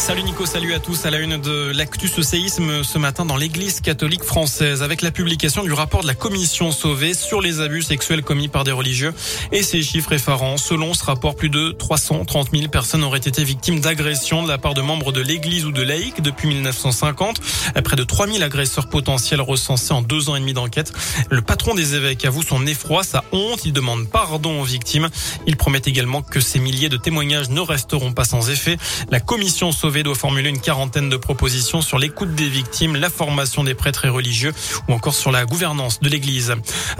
Salut Nico, salut à tous. À la une de l'actu ce séisme ce matin dans l'église catholique française avec la publication du rapport de la commission sauvée sur les abus sexuels commis par des religieux et ces chiffres effarants. Selon ce rapport, plus de 330 000 personnes auraient été victimes d'agressions de la part de membres de l'église ou de laïcs depuis 1950. Près de 3 000 agresseurs potentiels recensés en deux ans et demi d'enquête. Le patron des évêques avoue son effroi, sa honte. Il demande pardon aux victimes. Il promet également que ces milliers de témoignages ne resteront pas sans effet. La commission sauvée doit formuler une quarantaine de propositions sur l'écoute des victimes, la formation des prêtres et religieux ou encore sur la gouvernance de l'Église.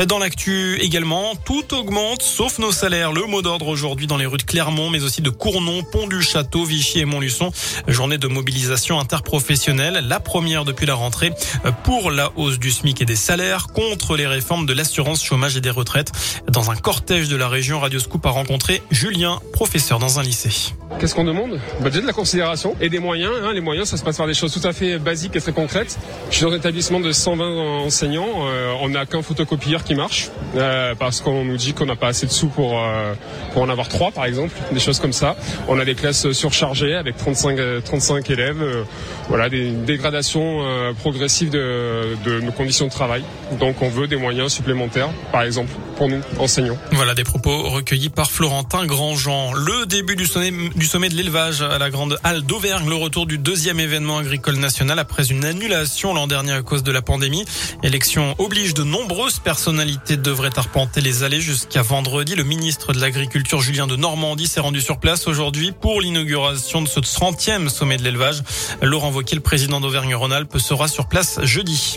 Dans l'actu également, tout augmente sauf nos salaires. Le mot d'ordre aujourd'hui dans les rues de Clermont, mais aussi de Cournon, Pont du Château, Vichy et Montluçon. Journée de mobilisation interprofessionnelle, la première depuis la rentrée pour la hausse du SMIC et des salaires, contre les réformes de l'assurance chômage et des retraites. Dans un cortège de la région, Radio Scoop a rencontré Julien, professeur dans un lycée. Qu'est-ce qu'on demande? Bah Déjà de la considération et des moyens. Hein. Les moyens, ça se passe par des choses tout à fait basiques et très concrètes. Je suis dans un établissement de 120 enseignants. Euh, on n'a qu'un photocopieur qui marche euh, parce qu'on nous dit qu'on n'a pas assez de sous pour euh, pour en avoir trois, par exemple, des choses comme ça. On a des classes surchargées avec 35 35 élèves. Euh, voilà, des dégradations euh, progressives de, de nos conditions de travail. Donc, on veut des moyens supplémentaires, par exemple, pour nous enseignants. Voilà des propos recueillis par Florentin Grandjean. Le début du sommet, du sommet de l'élevage à la grande halle d'Auvergne, le retour du deuxième événement agricole national après une annulation l'an dernier à cause de la pandémie. Élection oblige de nombreuses personnalités devraient arpenter les allées jusqu'à vendredi. Le ministre de l'Agriculture Julien de Normandie s'est rendu sur place aujourd'hui pour l'inauguration de ce 30e sommet de l'élevage. Laurent Wauquiez, le président d'Auvergne-Rhône-Alpes, sera sur place jeudi.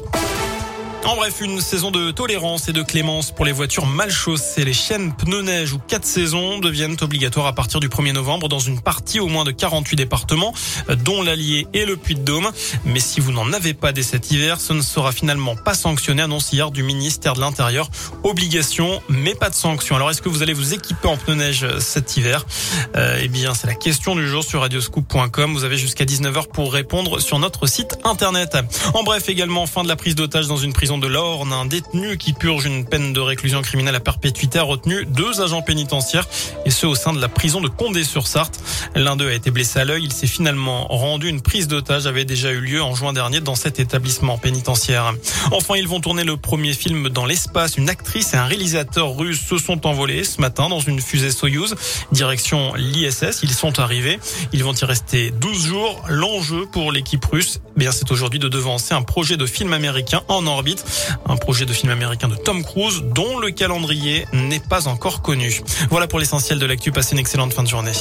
En bref, une saison de tolérance et de clémence pour les voitures mal chaussées. Les chaînes pneus neige ou quatre saisons deviennent obligatoires à partir du 1er novembre dans une partie au moins de 48 départements, dont l'Allier et le Puy-de-Dôme. Mais si vous n'en avez pas dès cet hiver, ce ne sera finalement pas sanctionné, annonce hier du ministère de l'Intérieur. Obligation, mais pas de sanction. Alors, est-ce que vous allez vous équiper en pneus neige cet hiver? Euh, Eh bien, c'est la question du jour sur radioscoop.com. Vous avez jusqu'à 19h pour répondre sur notre site internet. En bref, également, fin de la prise d'otage dans une de l'Orne, un détenu qui purge une peine de réclusion criminelle à perpétuité a retenu deux agents pénitentiaires et ceux au sein de la prison de Condé-sur-Sarthe. L'un d'eux a été blessé à l'œil. Il s'est finalement rendu. Une prise d'otage avait déjà eu lieu en juin dernier dans cet établissement pénitentiaire. Enfin, ils vont tourner le premier film dans l'espace. Une actrice et un réalisateur russe se sont envolés ce matin dans une fusée Soyuz direction l'ISS. Ils sont arrivés. Ils vont y rester 12 jours. L'enjeu pour l'équipe russe, eh bien, c'est aujourd'hui de devancer un projet de film américain en orbite. Un projet de film américain de Tom Cruise dont le calendrier n'est pas encore connu. Voilà pour l'essentiel de l'actu. Passez une excellente fin de journée.